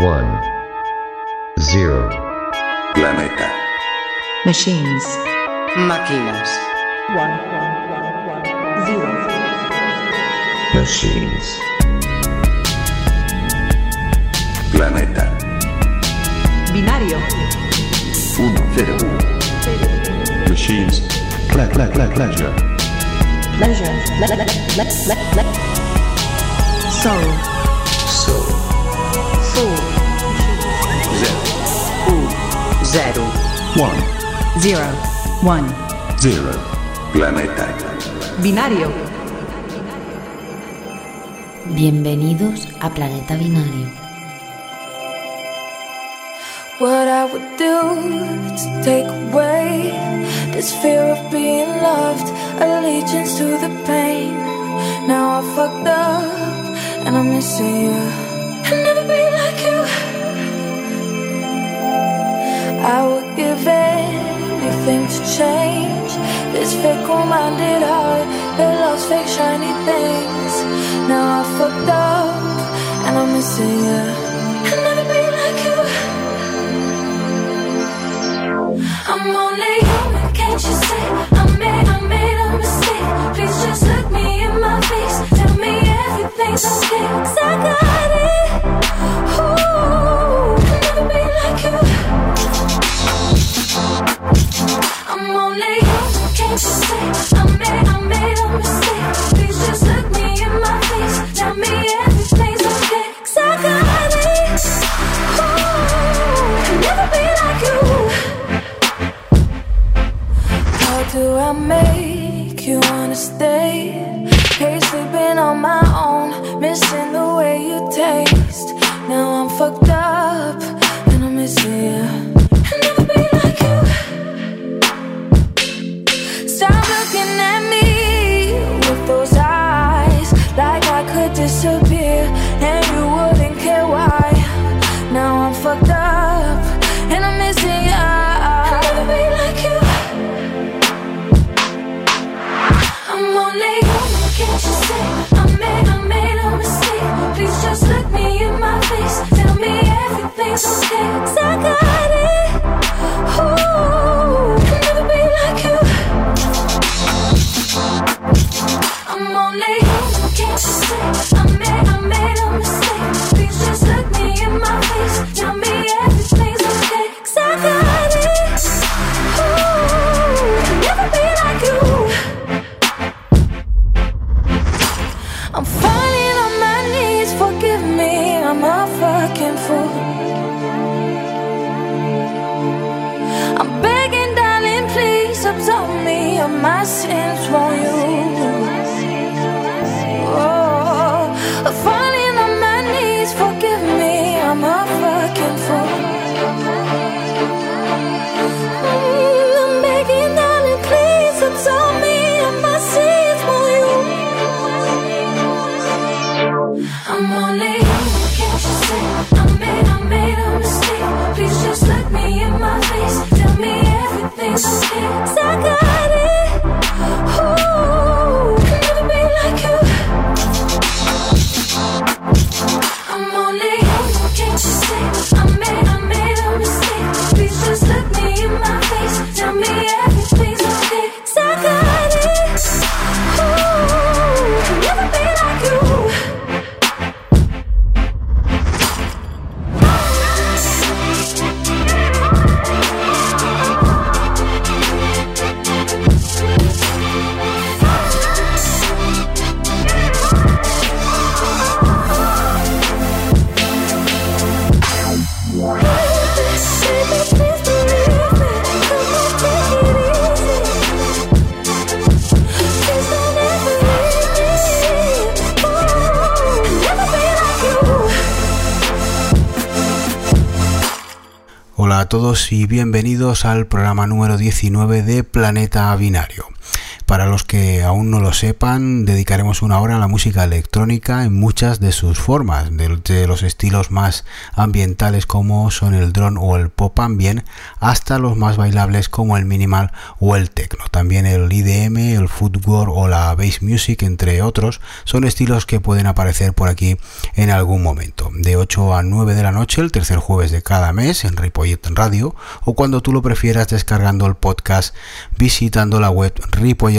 one, zero. Planeta. Machines. Máquinas. One, one, one, one, zero. Machines. Planeta. Binario. Uno, zero. Machines. Pla, pla, pla, pleasure. Pleasure. Soul. Soul. zero. One. Zero. One. Zero. Planeta. Binario. Bienvenidos a Planeta Binario. What I would do to take away this fear of being loved, allegiance to the pain. Now I fucked up and I'm missing you. I would give anything to change this fickle-minded heart that loves fake shiny things. Now I fucked up and I'm missing you. I'll never be like you. I'm only human, can't you see? I made, I made a mistake. Please just look me in my face. Tell me everything's okay. Cause I got y bienvenidos al programa número 19 de Planeta Binario. Para los que aún no lo sepan, dedicaremos una hora a la música electrónica en muchas de sus formas, desde los estilos más ambientales como son el drone o el pop ambient, hasta los más bailables como el minimal o el techno. También el IDM, el footwork o la bass music, entre otros, son estilos que pueden aparecer por aquí en algún momento. De 8 a 9 de la noche, el tercer jueves de cada mes en Ripollet Radio, o cuando tú lo prefieras descargando el podcast visitando la web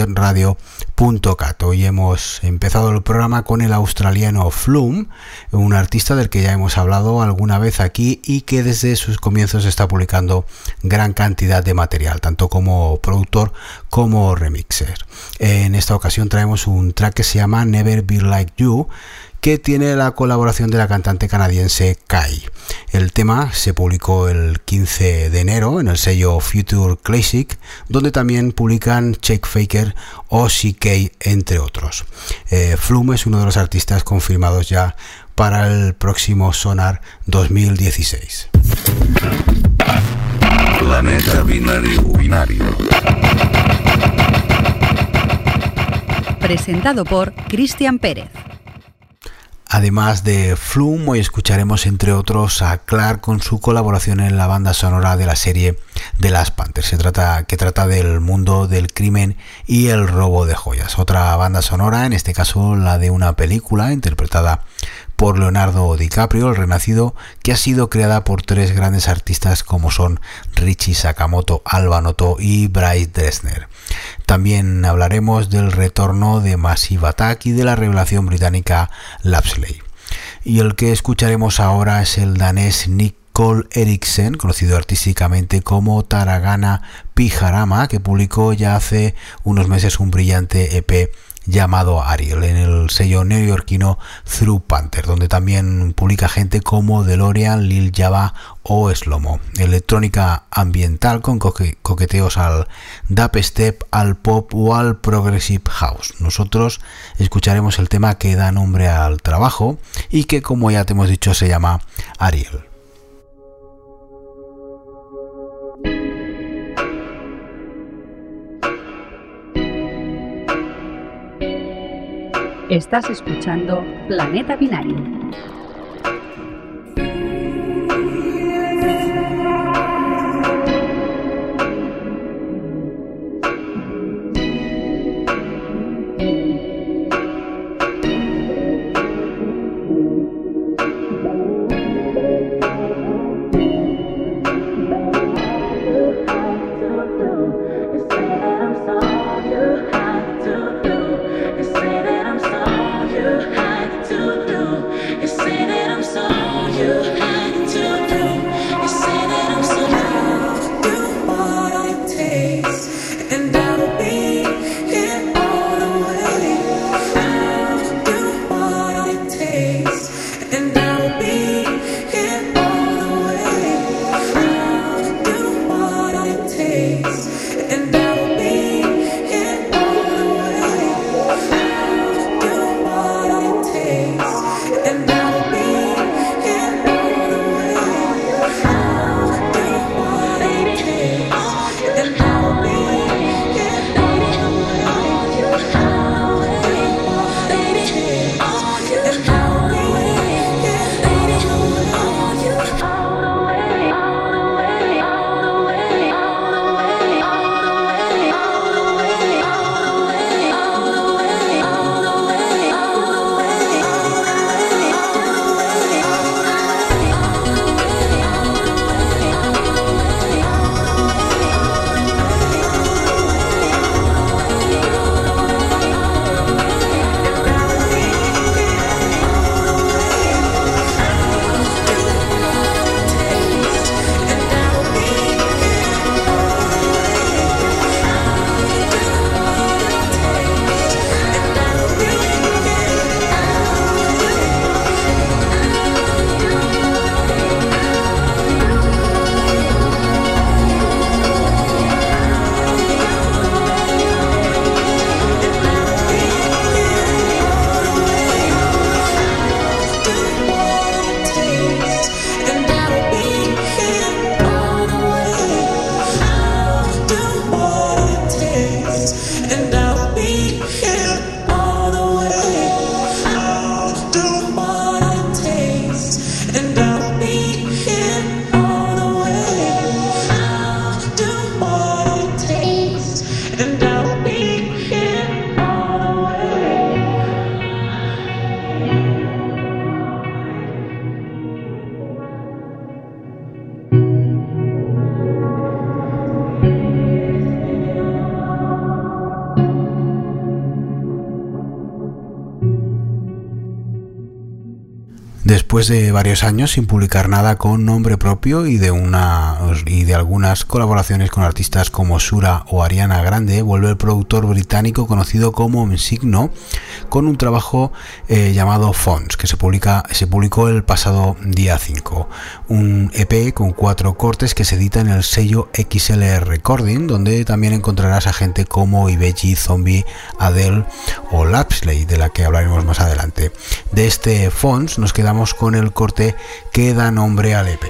ripolletradio.cat. Hoy hemos empezado el programa con el australiano Flume, un artista del que ya hemos hablado alguna vez aquí y que desde sus comienzos está publicando gran cantidad de material, tanto como productor como remixer. En esta ocasión traemos un track que se llama Never Be Like You, que tiene la colaboración de la cantante canadiense Kai. El tema se publicó el 15 de enero en el sello Future Classic, donde también publican Check Faker o CK, entre otros. Eh, Flume es uno de los artistas confirmados ya para el próximo Sonar 2016. Planeta binario. binario. Presentado por Cristian Pérez. Además de Flume, hoy escucharemos entre otros a Clark con su colaboración en la banda sonora de la serie de las Panthers, se trata, que trata del mundo del crimen y el robo de joyas. Otra banda sonora, en este caso la de una película interpretada por Leonardo DiCaprio, el renacido, que ha sido creada por tres grandes artistas como son Richie Sakamoto, Alba Noto y Bryce Dresner. También hablaremos del retorno de Massive Attack y de la revelación británica Lapsley. Y el que escucharemos ahora es el danés Nick Eriksen, conocido artísticamente como Taragana Pijarama, que publicó ya hace unos meses un brillante EP llamado Ariel en el sello neoyorquino Through Panther, donde también publica gente como DeLorean, Lil Java o Slomo. Electrónica ambiental con coqueteos al dubstep, al pop o al progressive house. Nosotros escucharemos el tema que da nombre al trabajo y que como ya te hemos dicho se llama Ariel. Estás escuchando Planeta Binario. Después de varios años sin publicar nada con nombre propio y de, una, y de algunas colaboraciones con artistas como Sura o Ariana Grande, vuelve el productor británico conocido como Signo con un trabajo eh, llamado Fonts que se, publica, se publicó el pasado día 5. Un EP con cuatro cortes que se edita en el sello XLR Recording, donde también encontrarás a gente como Ibeji, Zombie, Adele o Lapsley, de la que hablaremos más adelante. De este Fonts nos quedamos con el corte que da nombre al EP.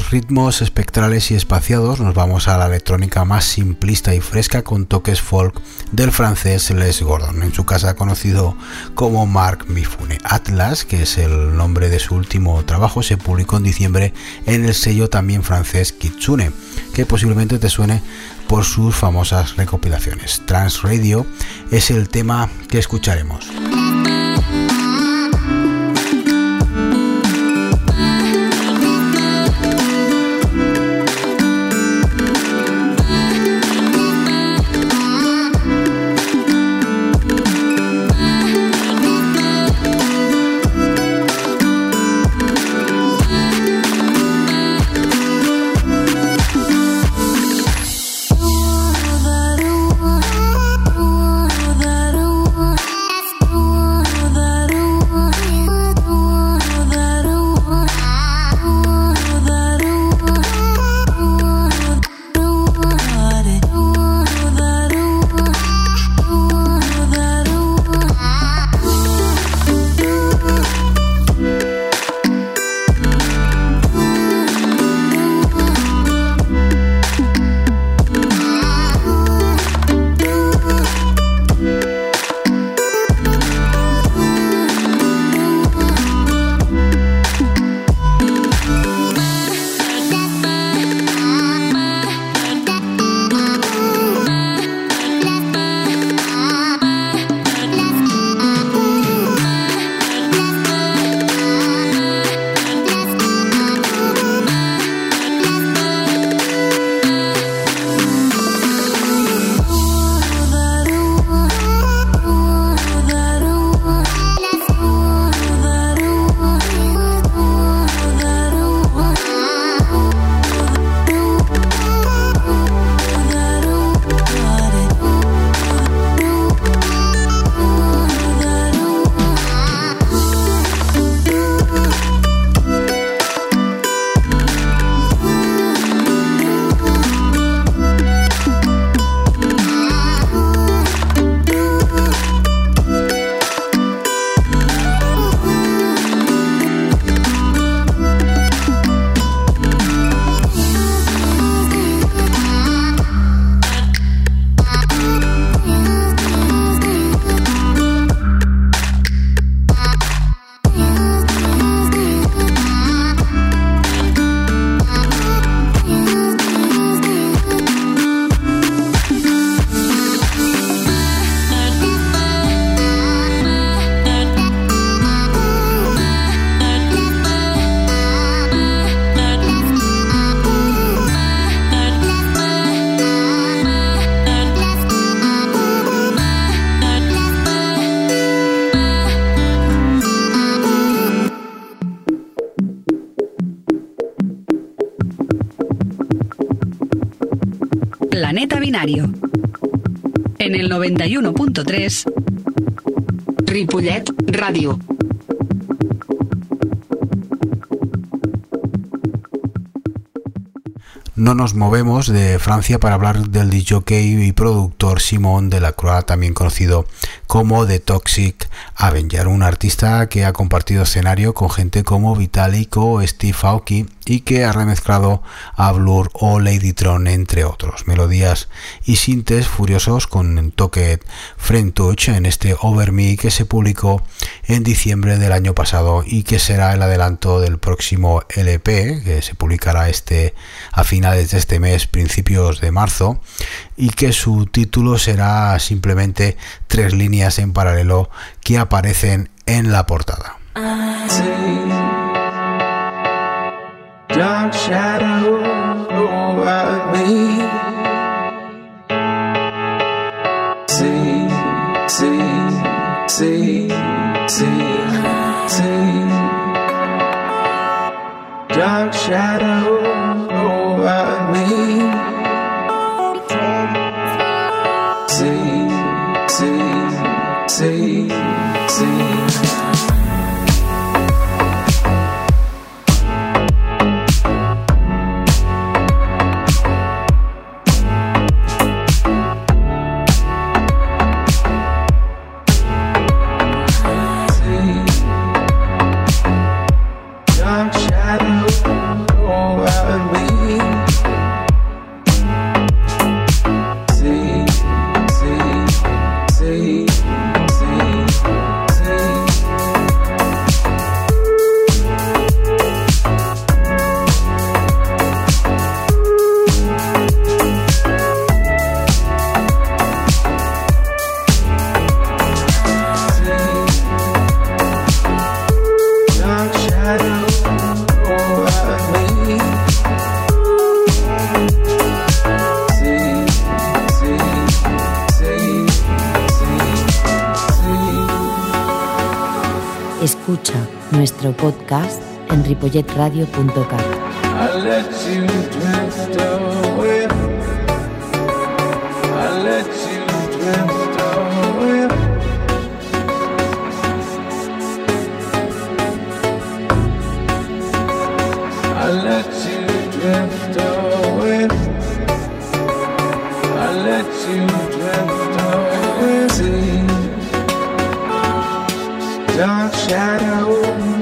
Ritmos espectrales y espaciados nos vamos a la electrónica más simplista y fresca con toques folk del francés Les Gordon, en su casa conocido como Mark Mifune. Atlas, que es el nombre de su último trabajo, se publicó en diciembre en el sello también francés Kitsune, que posiblemente te suene por sus famosas recopilaciones. Trans Radio es el tema que escucharemos. En el 91.3 Ripollet Ràdio. No nos movemos de Francia para hablar del DJ y productor Simon Delacroix, también conocido como The Toxic Avenger, un artista que ha compartido escenario con gente como Vitalik o Steve Aoki y que ha remezclado a Blur o Ladytron entre otros. Melodías y sintes furiosos con toque Friend Touch en este Over Me que se publicó en diciembre del año pasado y que será el adelanto del próximo LP que se publicará este a finales de este mes, principios de marzo y que su título será simplemente tres líneas en paralelo que aparecen en la portada. dark shadow Escucha nuestro podcast en ripolletradio.cat. shadow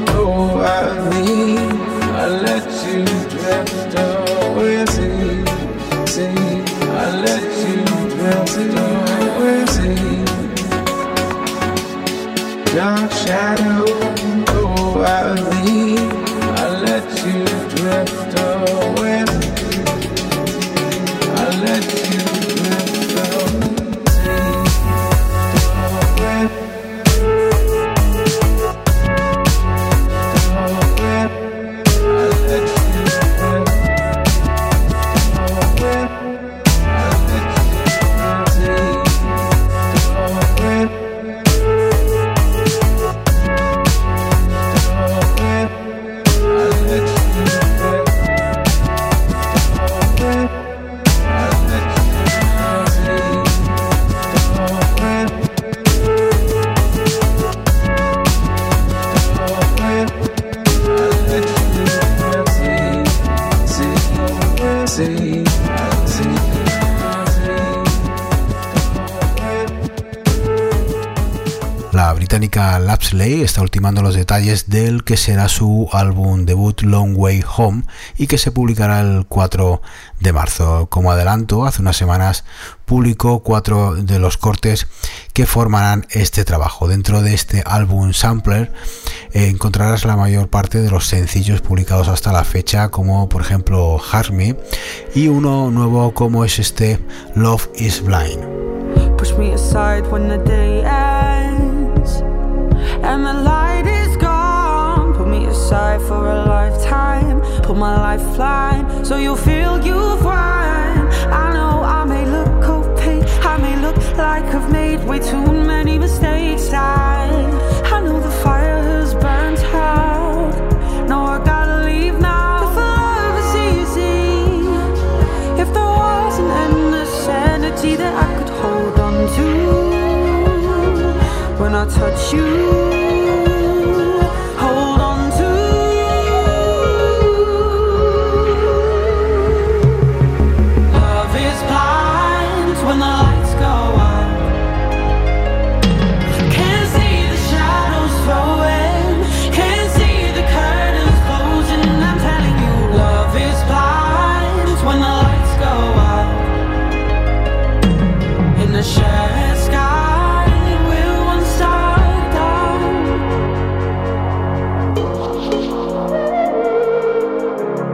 oh, over me. I let you drift away. See, see, I let you drift away. See, dark shadow La británica Lapsley está ultimando los detalles del que será su álbum debut Long Way Home y que se publicará el 4 de marzo. Como adelanto, hace unas semanas publicó cuatro de los cortes que formarán este trabajo. Dentro de este álbum Sampler eh, encontrarás la mayor parte de los sencillos publicados hasta la fecha, como por ejemplo Harmy y uno nuevo como es este Love is Blind. And the light is gone. Put me aside for a lifetime. Put my lifeline so you'll feel you've won. I know I may look opaque, I may look like I've made way too many mistakes. I, I know the fire has burnt out. No, I gotta leave now. If love is easy, if there was an endless sanity that I could hold on to when I touch you.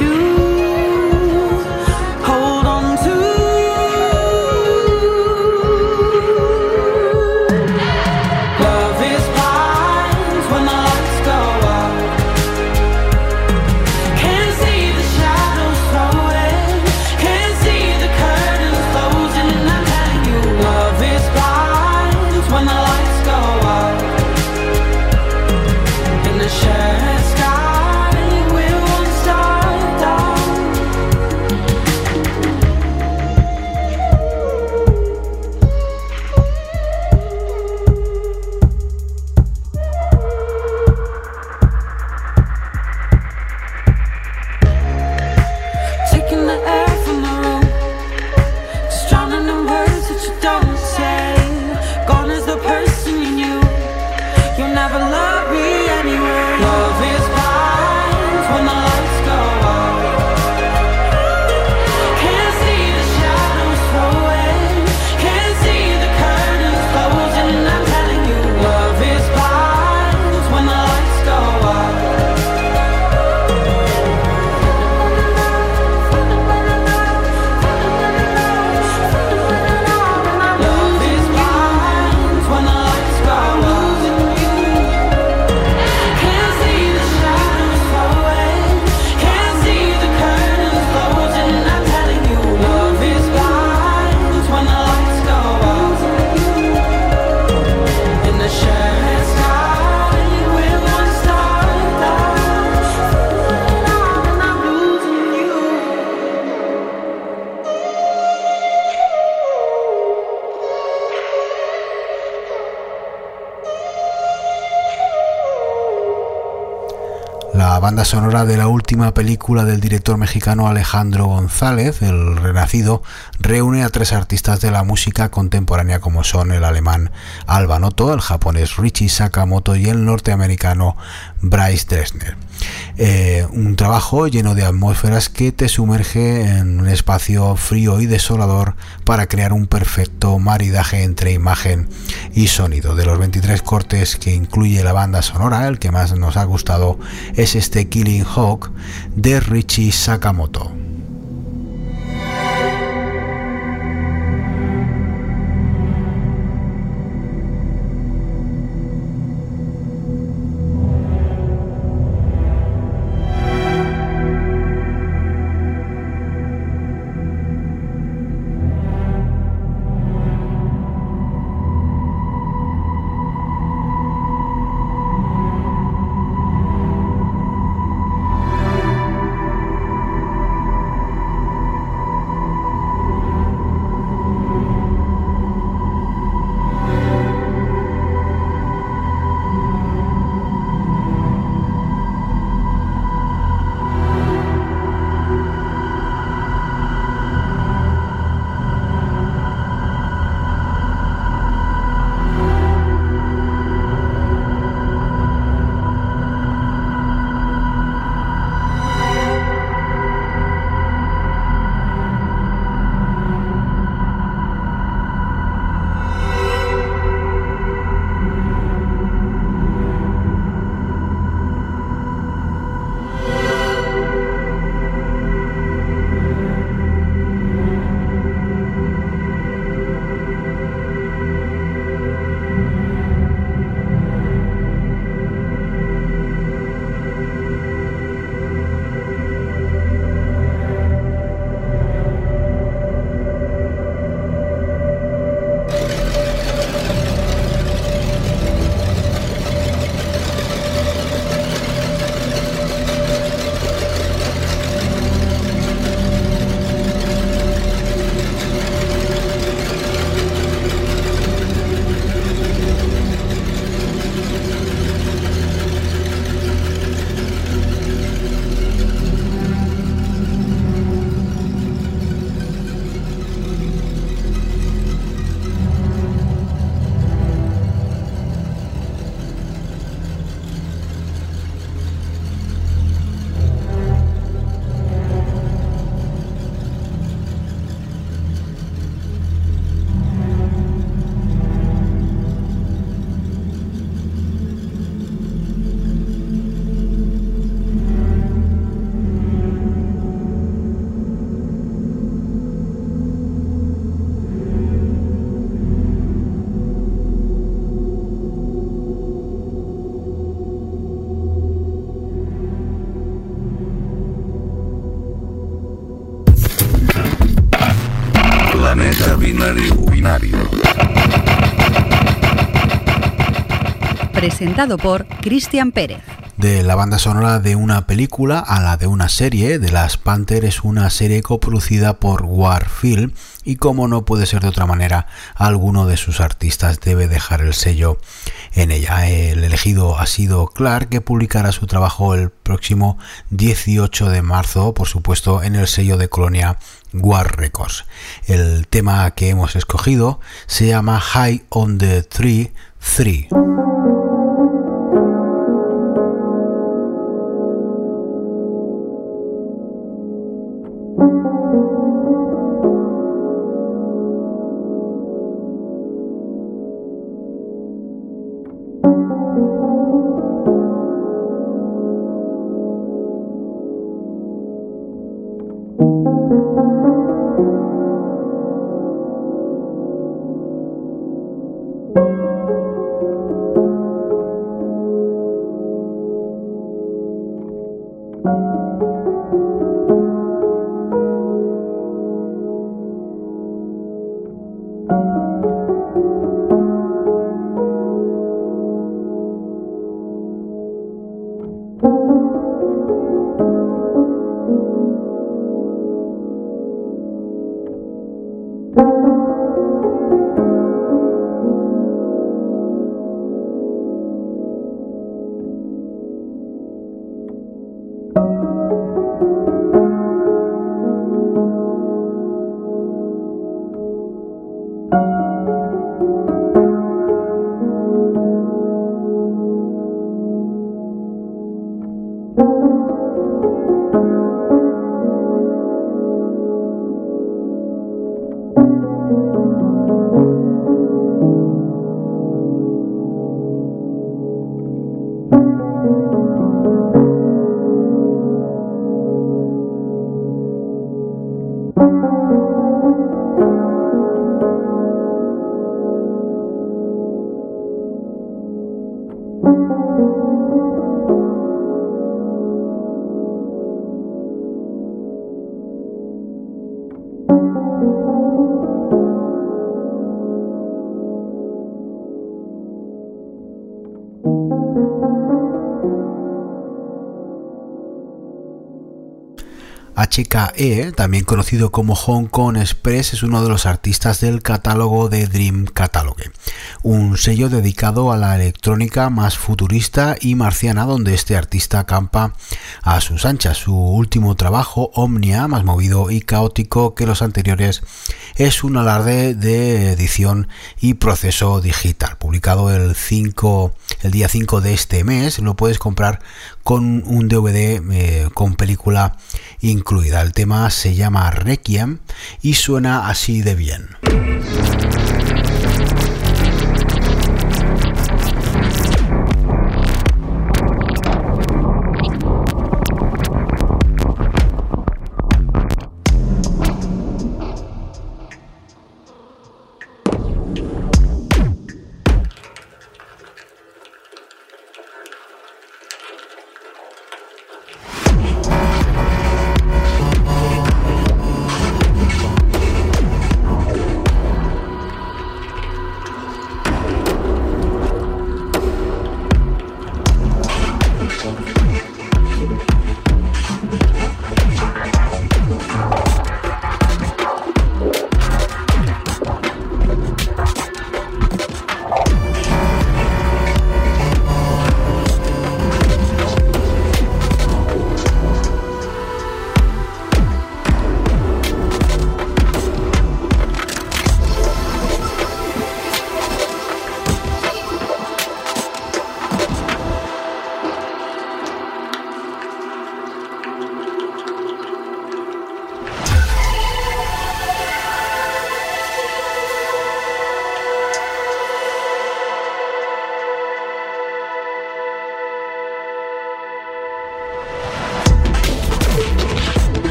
choose sonora de la última película del director mexicano Alejandro González, El Renacido, reúne a tres artistas de la música contemporánea como son el alemán Alba Noto, el japonés Richie Sakamoto y el norteamericano Bryce Dresner. Eh, un trabajo lleno de atmósferas que te sumerge en un espacio frío y desolador para crear un perfecto maridaje entre imagen y sonido. De los 23 cortes que incluye la banda sonora, el que más nos ha gustado es este Killing Hawk de Richie Sakamoto. Presentado por Cristian Pérez. De la banda sonora de una película a la de una serie, de las Panther es una serie coproducida por Warfield y como no puede ser de otra manera, alguno de sus artistas debe dejar el sello en ella. El elegido ha sido Clark, que publicará su trabajo el próximo 18 de marzo, por supuesto, en el sello de Colonia War Records. El tema que hemos escogido se llama High on the Tree 3. HKE, también conocido como Hong Kong Express, es uno de los artistas del catálogo de Dream Catalogue, un sello dedicado a la electrónica más futurista y marciana, donde este artista acampa a sus anchas. Su último trabajo, Omnia, más movido y caótico que los anteriores, es un alarde de edición y proceso digital. Publicado el 5, el día 5 de este mes, lo puedes comprar con un DVD eh, con película incluida. El tema se llama Requiem y suena así de bien.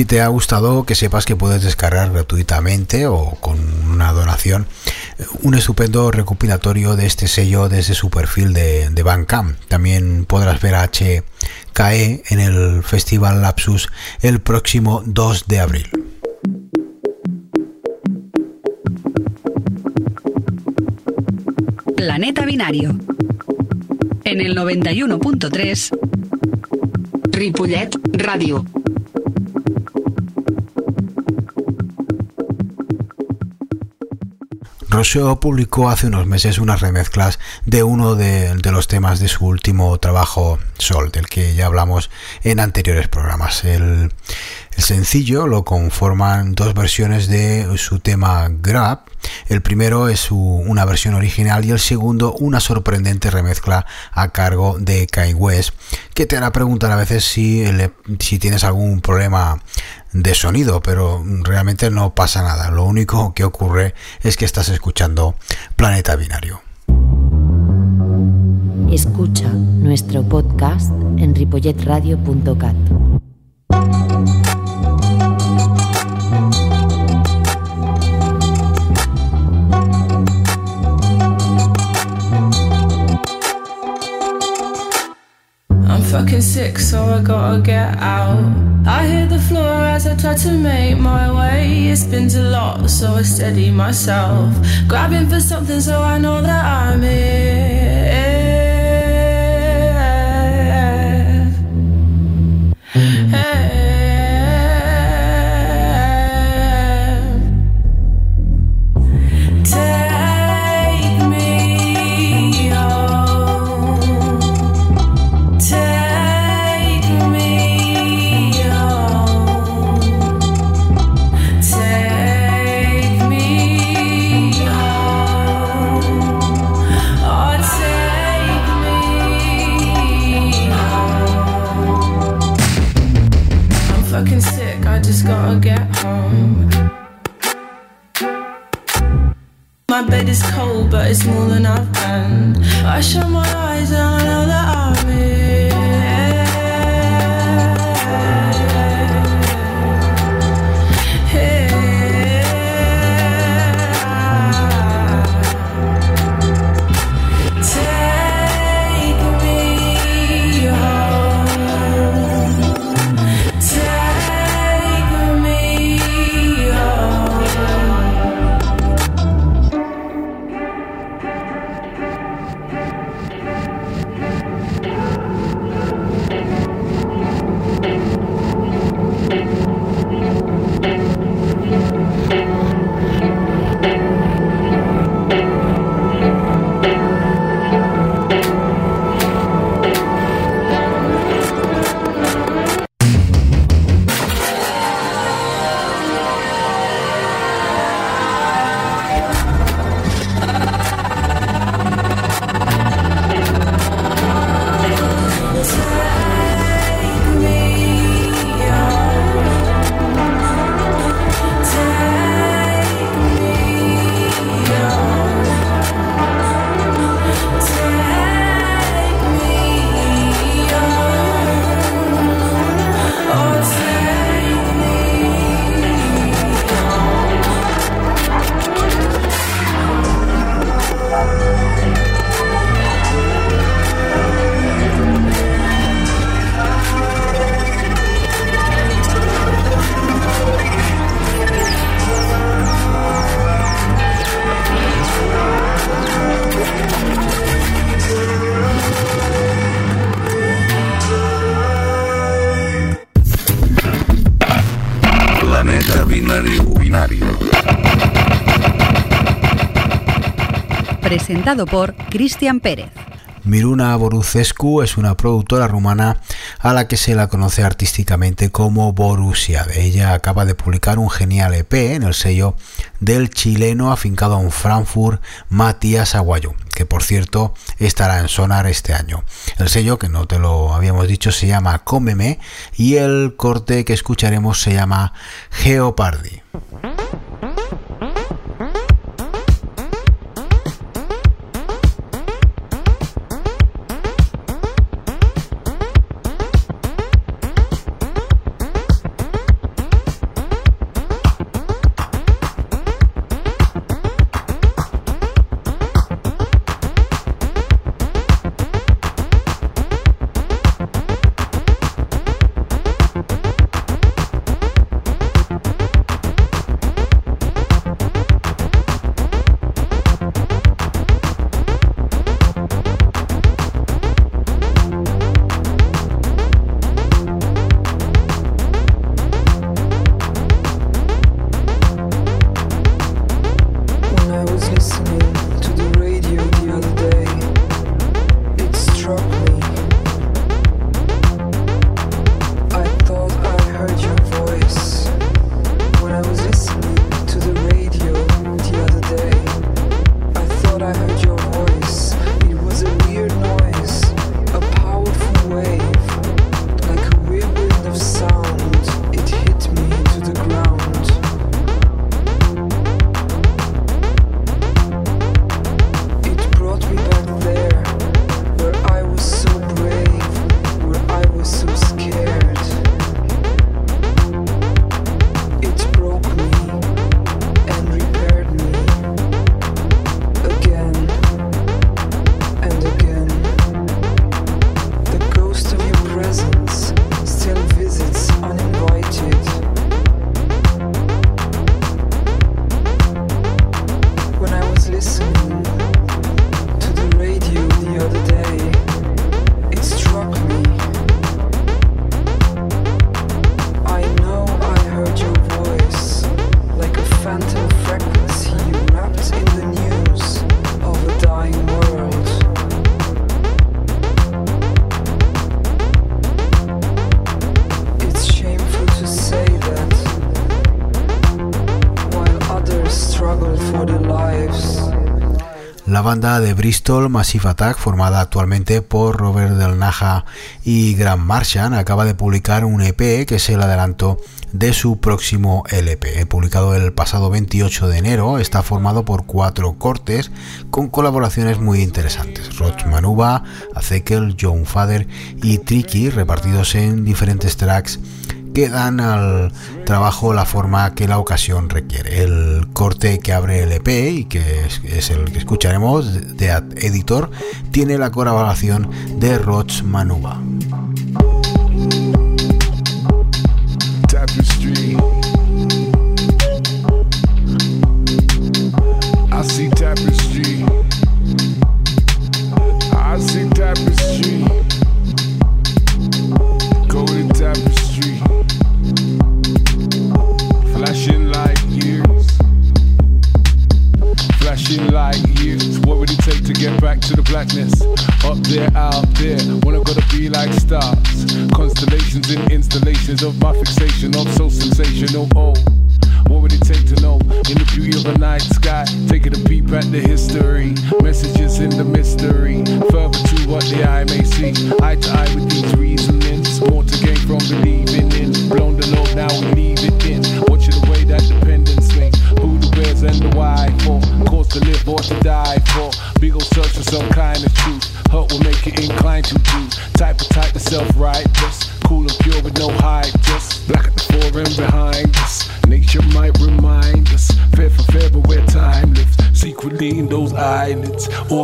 Si te ha gustado, que sepas que puedes descargar gratuitamente o con una donación un estupendo recopilatorio de este sello desde su perfil de, de. También podrás ver a HKE en el Festival Lapsus el próximo 2 de abril. Planeta Binario. En el 91.3 Ripollet Radio. Rousseau publicó hace unos meses unas remezclas de uno de, los temas de su último trabajo Sol, del que ya hablamos en anteriores programas. El, sencillo lo conforman dos versiones de su tema Grab. El primero es una versión original y el segundo una sorprendente remezcla a cargo de Kai West, que te hará preguntar a veces si tienes algún problema de sonido, pero realmente no pasa nada. Lo único que ocurre es que estás escuchando Planeta Binario. Escucha nuestro podcast en ripolletradio.cat. fucking sick, so I gotta get out. I hit the floor as I try to make my way. It spins a lot, so I steady myself. Grabbing for something so I know that I'm here. Por Cristian Pérez. Miruna Borucescu es una productora rumana a la que se la conoce artísticamente como Borussia. Ella acaba de publicar un genial EP en el sello del chileno afincado en Frankfurt, Matías Aguayo, que por cierto estará en Sonar este año. El sello, que no te lo habíamos dicho, se llama Cómeme y el corte que escucharemos se llama Geopardi. La banda de Bristol Massive Attack, formada actualmente por Robert Del Naja y Grant Marshall, acaba de publicar un EP que es el adelanto de su próximo LP. Publicado el pasado 28 de enero, está formado por cuatro cortes con colaboraciones muy interesantes. Roch Manuba, Azekel, John Fader y Tricky, repartidos en diferentes tracks que dan al trabajo la forma que la ocasión requiere. El corte que abre el EP y que es, el que escucharemos de Editor tiene la colaboración de Roch Manuba. Up there, out there. I'm gonna be like stars. Constellations and installations of my fixation I'm so sensational. Oh, what would it take to know in the beauty of a night sky? Taking a peep at the history, messages in the mystery. Further to what the eye may see, eye to eye with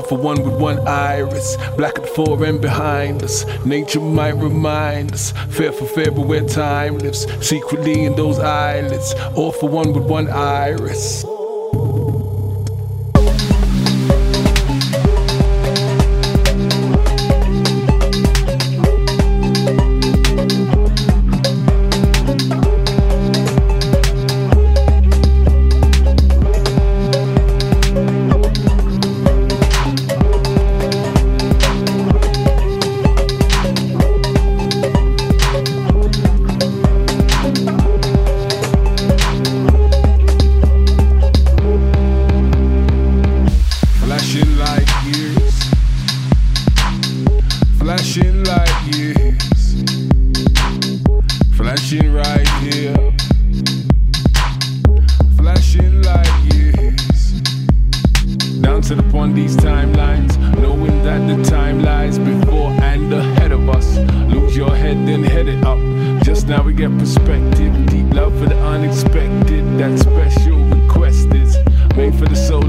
for one with one iris. Black at the fore and behind us. Nature might remind us. Fair for fair, but where time lives. Secretly in those eyelids. All for one with one iris.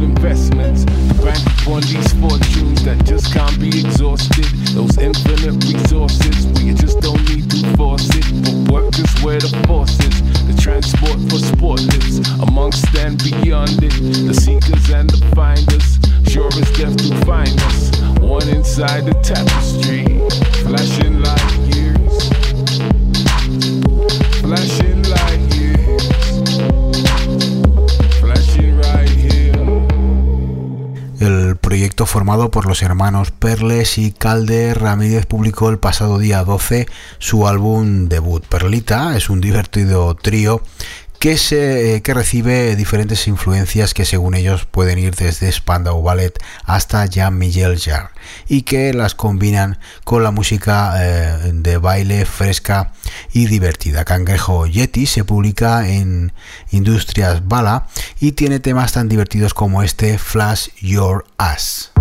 investments. Bank on these fortunes that just can't be exhausted. Those infinite resources we just don't need to force it. But work is where the force is. The transport for sport lives amongst and beyond it. The seekers and the finders. Sure as death to find us. One inside the tapestry. Flashing like years. Flashing. Formado por los hermanos Perles y Calde, Ramírez publicó el pasado día 12 su álbum debut. Perlita es un divertido trío que, eh, recibe diferentes influencias que según ellos pueden ir desde Spandau Ballet hasta Jean-Michel Jarre y que las combinan con la música eh, de baile fresca y divertida. Cangrejo Yeti se publica en Industrias Bala y tiene temas tan divertidos como este Flash Your Ass.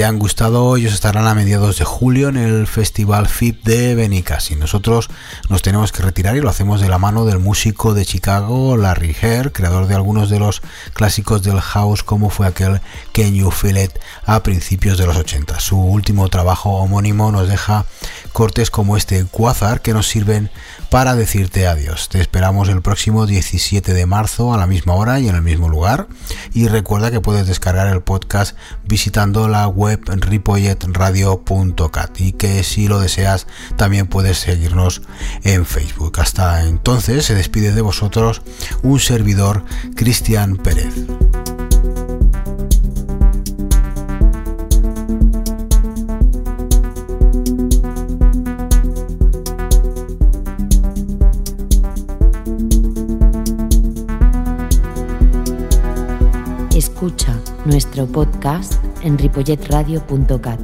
Te han gustado, ellos estarán a mediados de julio en el Festival FIP de Benicassi. Nosotros nos tenemos que retirar y lo hacemos de la mano del músico de Chicago, Larry Herr, creador de algunos de los clásicos del house, como fue aquel Can You Feel It a principios de los 80. Su último trabajo homónimo nos deja cortes como este Quasar que nos sirven para decirte adiós. Te esperamos el próximo 17 de marzo a la misma hora y en el mismo lugar. Y recuerda que puedes descargar el podcast visitando la web ripolletradio.cat y que si lo deseas también puedes seguirnos en Facebook. Hasta entonces se despide de vosotros un servidor Cristian Pérez. Escucha nuestro podcast en ripolletradio.cat.